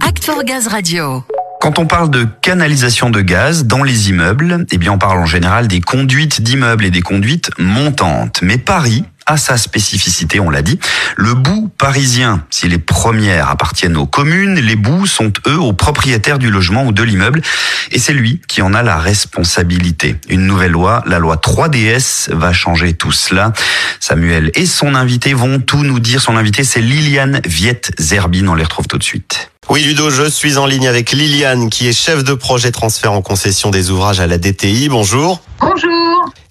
Act Gaz Radio. Quand on parle de canalisation de gaz dans les immeubles, eh bien on parle en général des conduites d'immeubles et des conduites montantes. Mais Paris a sa spécificité, on l'a dit. Le bout parisien, si les premières appartiennent aux communes, les bouts sont eux aux propriétaires du logement ou de l'immeuble et c'est lui qui en a la responsabilité. Une nouvelle loi, la loi 3DS, va changer tout cela. Samuel et son invité vont tout nous dire. Son invité, c'est Liliane Viette-Zerbine. On les retrouve tout de suite. Oui Ludo, je suis en ligne avec Liliane qui est chef de projet transfert en concession des ouvrages à la DTI. Bonjour.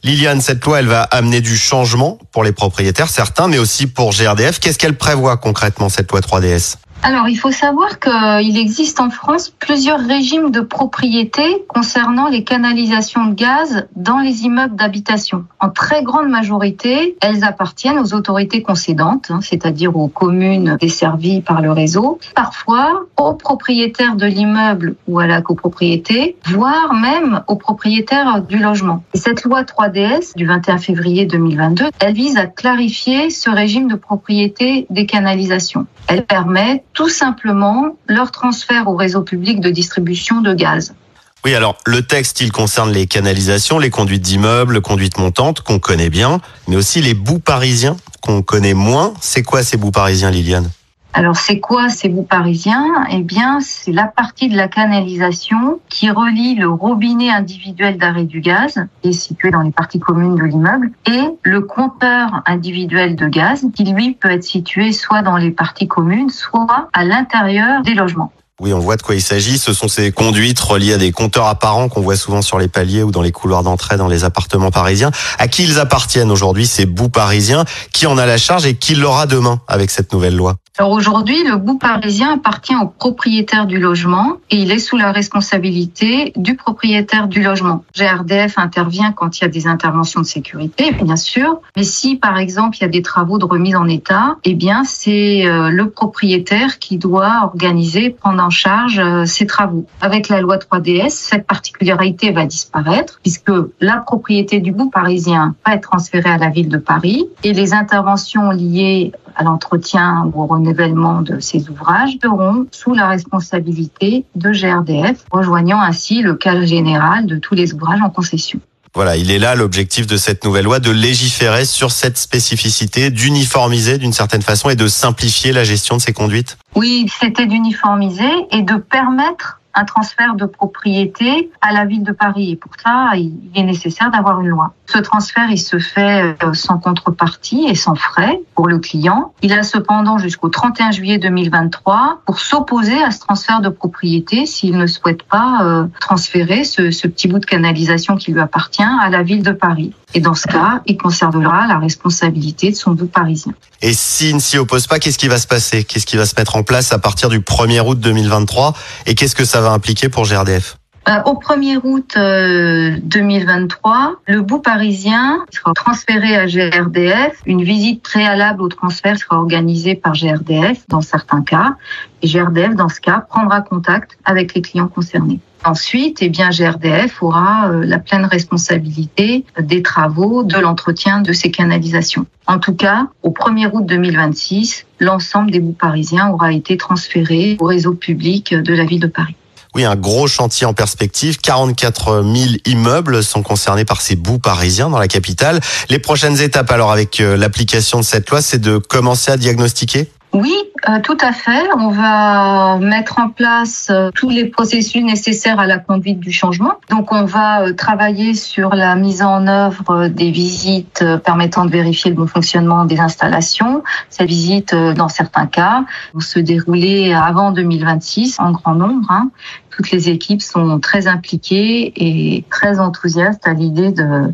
Liliane, cette loi, elle va amener du changement pour les propriétaires, certains, mais aussi pour GRDF. Qu'est-ce qu'elle prévoit concrètement, cette loi 3DS alors, il faut savoir qu'il existe en France plusieurs régimes de propriété concernant les canalisations de gaz dans les immeubles d'habitation. En très grande majorité, elles appartiennent aux autorités concédantes, hein, c'est-à-dire aux communes desservies par le réseau, parfois aux propriétaires de l'immeuble ou à la copropriété, voire même aux propriétaires du logement. Et cette loi 3DS du 21 février 2022, elle vise à clarifier ce régime de propriété des canalisations. Elle permet tout simplement leur transfert au réseau public de distribution de gaz. Oui, alors le texte, il concerne les canalisations, les conduites d'immeubles, conduites montantes qu'on connaît bien, mais aussi les bouts parisiens qu'on connaît moins. C'est quoi ces bouts parisiens, Liliane? Alors c'est quoi ces bouts parisiens? Eh bien c'est la partie de la canalisation qui relie le robinet individuel d'arrêt du gaz, qui est situé dans les parties communes de l'immeuble, et le compteur individuel de gaz, qui lui peut être situé soit dans les parties communes, soit à l'intérieur des logements. Oui, on voit de quoi il s'agit. Ce sont ces conduites reliées à des compteurs apparents qu'on voit souvent sur les paliers ou dans les couloirs d'entrée dans les appartements parisiens. À qui ils appartiennent aujourd'hui, ces bouts parisiens? Qui en a la charge et qui l'aura demain avec cette nouvelle loi? Alors aujourd'hui, le bout parisien appartient au propriétaire du logement et il est sous la responsabilité du propriétaire du logement. GRDF intervient quand il y a des interventions de sécurité, bien sûr, mais si par exemple il y a des travaux de remise en état, eh bien c'est euh, le propriétaire qui doit organiser, prendre en charge euh, ces travaux. Avec la loi 3DS, cette particularité va disparaître puisque la propriété du bout parisien va être transférée à la ville de Paris et les interventions liées à l'entretien ou au renouvellement de ces ouvrages seront sous la responsabilité de GRDF, rejoignant ainsi le cadre général de tous les ouvrages en concession. Voilà, il est là l'objectif de cette nouvelle loi, de légiférer sur cette spécificité, d'uniformiser d'une certaine façon et de simplifier la gestion de ces conduites. Oui, c'était d'uniformiser et de permettre un transfert de propriété à la ville de Paris. Et pour ça, il est nécessaire d'avoir une loi. Ce transfert, il se fait euh, sans contrepartie et sans frais pour le client. Il a cependant jusqu'au 31 juillet 2023 pour s'opposer à ce transfert de propriété s'il ne souhaite pas euh, transférer ce, petit bout de canalisation qui lui appartient à la ville de Paris. Et dans ce cas, il conservera la responsabilité de son bout parisien. Et s'il ne s'y oppose pas, qu'est-ce qui va se passer? Qu'est-ce qui va se mettre en place à partir du 1er août 2023 Et qu'est-ce que ça impliquer pour GRDF euh, au 1er août 2023, euh, le bout parisien sera transféré à GRDF. Une visite préalable au transfert sera organisée par GRDF dans certains cas. Et GRDF, dans ce cas, prendra contact avec les clients concernés. Ensuite, eh bien, GRDF aura euh, la pleine responsabilité des travaux, de l'entretien de ces canalisations. En tout cas, au 1er août 2026, l'ensemble des bouts parisiens aura été transféré au réseau public de la ville de Paris. Oui, un gros chantier en perspective. 44 000 immeubles sont concernés par ces bouts parisiens dans la capitale. Les prochaines étapes, alors, avec euh, l'application de cette loi, c'est de commencer à diagnostiquer? Oui, euh, tout à fait. On va mettre en place euh, tous les processus nécessaires à la conduite du changement. Donc, on va euh, travailler sur la mise en œuvre des visites permettant de vérifier le bon fonctionnement des installations. Ces visites, dans certains cas, vont se dérouler avant 2026 en grand nombre. Hein. Toutes les équipes sont très impliquées et très enthousiastes à l'idée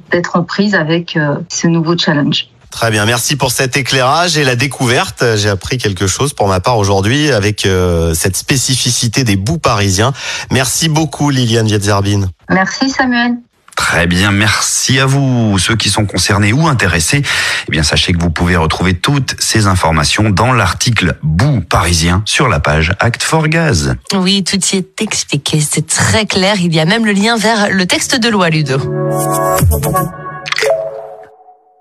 d'être en prise avec ce nouveau challenge. Très bien, merci pour cet éclairage et la découverte. J'ai appris quelque chose pour ma part aujourd'hui avec euh, cette spécificité des bouts parisiens. Merci beaucoup Liliane Vietzarbine. Merci Samuel. Très bien, merci à vous. Ceux qui sont concernés ou intéressés, eh bien sachez que vous pouvez retrouver toutes ces informations dans l'article Bout parisien sur la page Act for Gaz. Oui, tout y est expliqué, c'est très clair. Il y a même le lien vers le texte de loi, Ludo.